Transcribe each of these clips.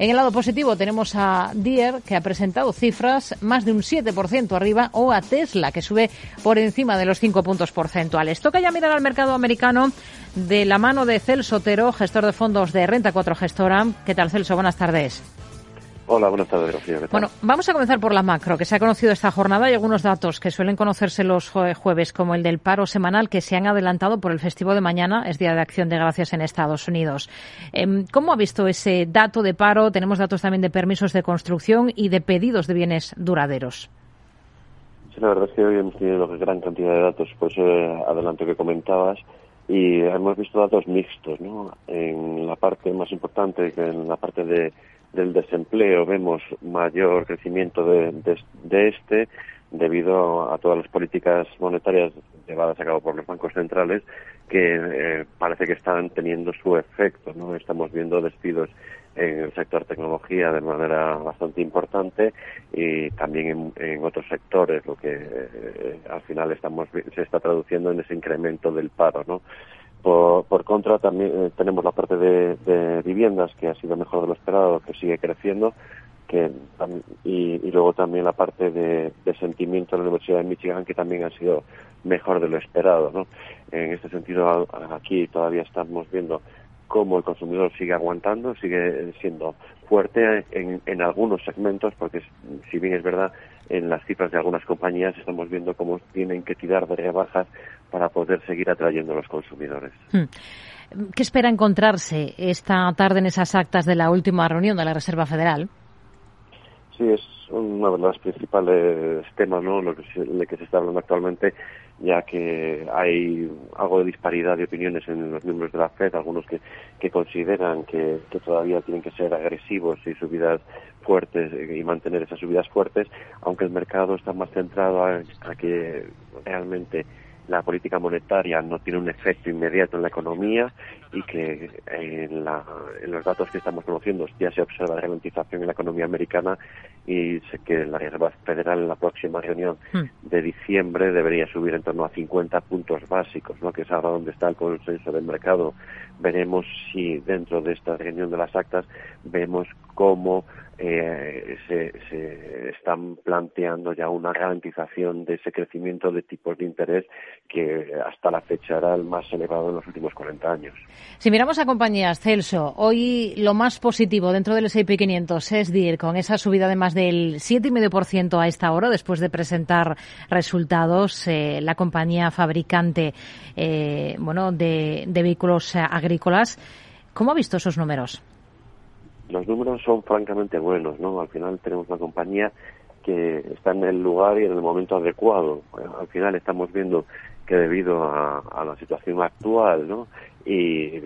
En el lado positivo tenemos a Deere, que ha presentado cifras más de un 7% arriba, o a Tesla, que sube por encima de los 5 puntos porcentuales. Toca ya mirar al mercado americano de la mano de Celso Otero, gestor de fondos de Renta 4 Gestora. ¿Qué tal, Celso? Buenas tardes. Hola, buenas tardes, Rocío. Bueno, vamos a comenzar por la macro, que se ha conocido esta jornada y algunos datos que suelen conocerse los jueves, como el del paro semanal, que se han adelantado por el festivo de mañana, es Día de Acción de Gracias en Estados Unidos. Em, ¿Cómo ha visto ese dato de paro? Tenemos datos también de permisos de construcción y de pedidos de bienes duraderos. Sí, la verdad es que hoy hemos tenido gran cantidad de datos, pues eh, adelanto que comentabas, y hemos visto datos mixtos, ¿no? En la parte más importante, que en la parte de del desempleo vemos mayor crecimiento de, de, este debido a todas las políticas monetarias llevadas a cabo por los bancos centrales que eh, parece que están teniendo su efecto. ¿no? Estamos viendo despidos en el sector tecnología de manera bastante importante y también en, otros sectores, lo que eh, al final estamos se está traduciendo en ese incremento del paro. ¿no? Por, contra, también eh, tenemos la parte de, viviendas, que ha sido mejor de lo esperado, que sigue creciendo, que, y, luego también la parte de, sentimiento en la Universidad de Michigan, que también ha sido mejor de lo esperado. ¿no? En este sentido, aquí todavía estamos viendo cómo el consumidor sigue aguantando, sigue siendo fuerte en, en algunos segmentos, porque si bien es verdad, en las cifras de algunas compañías estamos viendo cómo tienen que tirar de rebajas para poder seguir atrayendo a los consumidores. Hmm. ¿Qué espera encontrarse esta tarde en esas actas de la última reunión de la Reserva Federal? Sí, es uno de los principales temas, ¿no? Lo que se, que se está hablando actualmente, ya que hay algo de disparidad de opiniones en los miembros de la FED, algunos que, que consideran que, todavía tienen que ser agresivos y subidas fuertes y mantener esas subidas fuertes, aunque el mercado está más centrado a que realmente la política monetaria no tiene un efecto inmediato en la economía y que en, los datos que estamos conociendo ya se observa la ralentización en la economía americana y sé que la Reserva Federal en la próxima reunión hmm. de diciembre debería subir en torno a 50 puntos básicos, ¿no? que es ahora donde está el consenso del mercado. Veremos si dentro de esta reunión de las actas vemos cómo eh, se, están planteando ya una garantización de ese crecimiento de tipos de interés que hasta la fecha era el más elevado en los últimos 40 años. Si miramos a compañías, Celso, hoy lo más positivo dentro del S&P 500 es DIR, con esa subida de más del 7,5% a esta hora, después de presentar resultados, eh, la compañía fabricante eh, bueno, de, de vehículos agrícolas. ¿Cómo ha visto esos números? Los números son francamente buenos, ¿no? Al final tenemos una compañía que está en el lugar y en el momento adecuado. Al final estamos viendo que debido a, la situación actual, ¿no? Y,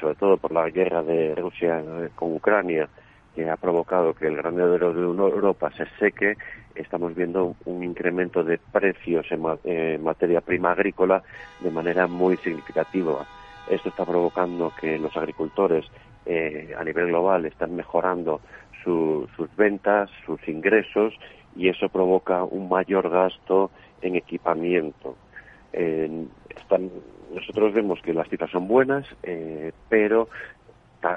sobre todo por la guerra de Rusia con Ucrania, que ha provocado que el granadero de Europa se seque, estamos viendo un incremento de precios en materia prima agrícola de manera muy significativa. Esto está provocando que los agricultores eh, a nivel global están mejorando sus ventas, sus ingresos y eso provoca un mayor gasto en equipamiento. nosotros vemos que las cifras son buenas, eh, pero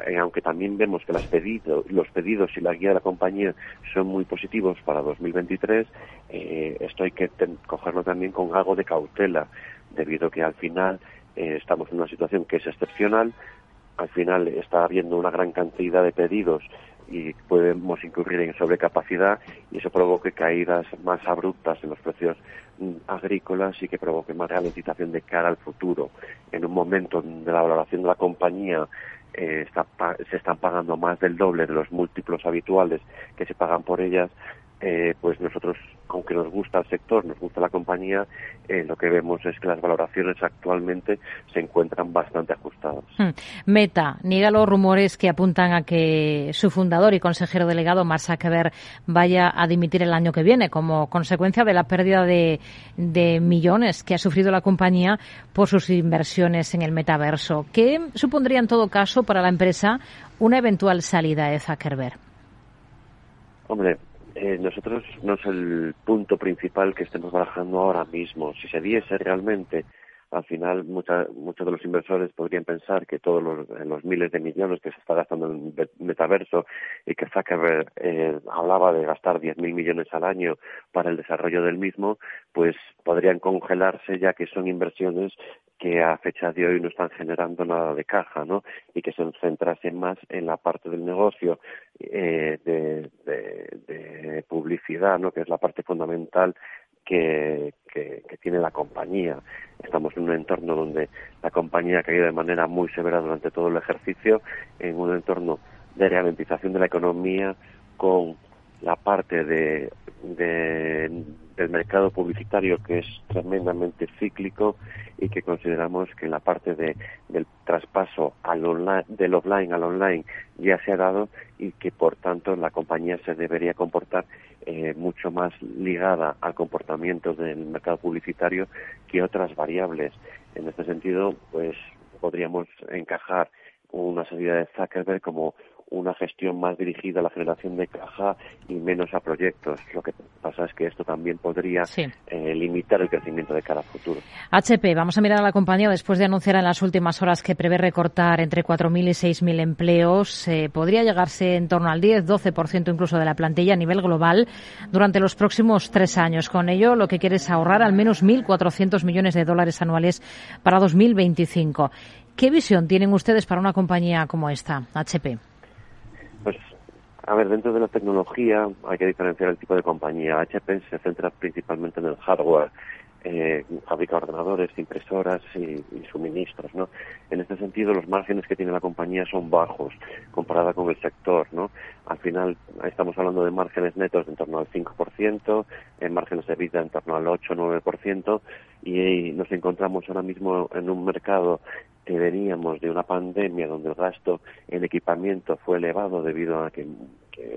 eh, aunque también vemos que los pedidos y la guía de la compañía son muy positivos para 2023, esto hay que cogerlo también con algo de cautela, debido a que al final estamos en una situación que es excepcional, al final está habiendo una gran cantidad de pedidos y podemos incurrir en sobrecapacidad y eso provoque caídas más abruptas en los precios mm, agrícolas y que provoque más ralentización de cara al futuro. En un momento de la valoración de la compañía eh, se están pagando más del doble de los múltiplos habituales que se pagan por ellas, eh, pues nosotros, aunque nos gusta el sector, nos gusta la compañía, eh, lo que vemos es que las valoraciones actualmente se encuentran bastante ajustadas. Hmm. Meta niega los rumores que apuntan a que su fundador y consejero delegado, Mark Zuckerberg, vaya a dimitir el año que viene como consecuencia de la pérdida de, de millones que ha sufrido la compañía por sus inversiones en el metaverso. ¿Qué supondría en todo caso para la empresa una eventual salida de Zuckerberg? Hombre, eh, nosotros no es el punto principal que estemos barajando ahora mismo. Si se diese realmente al final mucha, muchos de los inversores podrían pensar que todos los, miles de millones que se está gastando en metaverso y que Zuckerberg eh, hablaba de gastar 10.000 millones al año para el desarrollo del mismo, pues podrían congelarse ya que son inversiones que a fecha de hoy no están generando nada de caja, ¿no? Y que se centrasen más en la parte del negocio eh, ¿no? Que es la parte fundamental que, que, tiene la compañía. Estamos en un entorno donde la compañía ha caído de manera muy severa durante todo el ejercicio, en un entorno de ralentización de la economía con la parte de, del mercado publicitario que es tremendamente cíclico y que consideramos que la parte de, del traspaso al online, del offline al online ya se ha dado y que por tanto la compañía se debería comportar eh, mucho más ligada al comportamiento del mercado publicitario que otras variables. En este sentido, pues podríamos encajar una salida de Zuckerberg como una gestión más dirigida a la generación de caja y menos a proyectos. Lo que pasa es que esto también podría eh, limitar el crecimiento de cara a futuro. HP, vamos a mirar a la compañía después de anunciar en las últimas horas que prevé recortar entre 4.000 y 6.000 empleos. Eh, podría llegarse en torno al 10-12% incluso de la plantilla a nivel global durante los próximos tres años. Con ello, lo que quiere es ahorrar al menos 1.400 millones de dólares anuales para 2025. ¿Qué visión tienen ustedes para una compañía como esta, HP? Pues, a ver, dentro de la tecnología hay que diferenciar el tipo de compañía. HP se centra principalmente en el hardware, eh, fabrica ordenadores, impresoras y, suministros, ¿no? En este sentido, los márgenes que tiene la compañía son bajos comparada con el sector, ¿no? Al final, estamos hablando de márgenes netos de en torno al 5%, en márgenes de vida en torno al 8-9%, y nos encontramos ahora mismo en un mercado que veníamos de una pandemia donde el gasto en equipamiento fue elevado debido a que,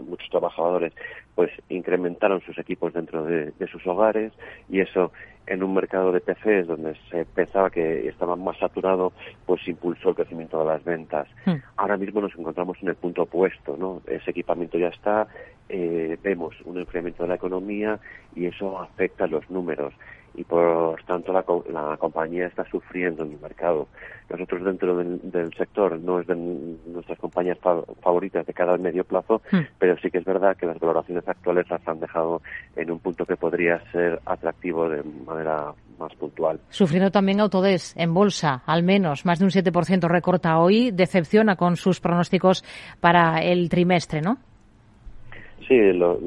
muchos trabajadores pues incrementaron sus equipos dentro de, sus hogares y eso en un mercado de PCs donde se pensaba que estaba más saturado, pues impulsó el crecimiento de las ventas. Hmm. Ahora mismo nos encontramos en el punto opuesto, ¿no? Ese equipamiento ya está, eh, vemos un incremento de la economía y eso afecta a los números y por tanto la, la compañía está sufriendo en el mercado. Nosotros dentro del, sector no es de nuestras compañías favoritas de cada medio plazo, hmm. pero sí que es verdad que las valoraciones actuales las han dejado en un punto que podría ser atractivo de manera más puntual. Sufriendo también Autodesk en bolsa, al menos más de un 7% recorta hoy, decepciona con sus pronósticos para el trimestre, ¿no? Sí, los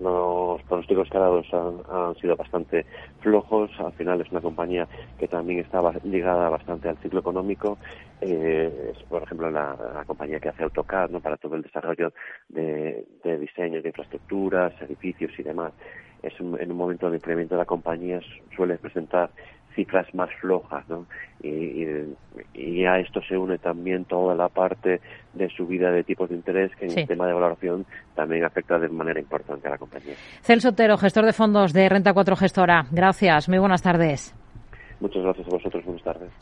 los pronósticos que han, sido bastante flojos. Al final es una compañía que también estaba ligada bastante al ciclo económico. Eh, es, por ejemplo, la, compañía que hace AutoCAD ¿no? para todo el desarrollo de, de diseños de infraestructuras, edificios y demás. Es en un momento de incremento de la compañía suele presentar cifras más flojas, ¿no? Y, y, a esto se une también toda la parte de subida de tipos de interés que en el tema de valoración también afecta de manera importante a la compañía. Celso Otero, gestor de fondos de Renta 4 Gestora. Gracias, muy buenas tardes. Muchas gracias a vosotros, buenas tardes.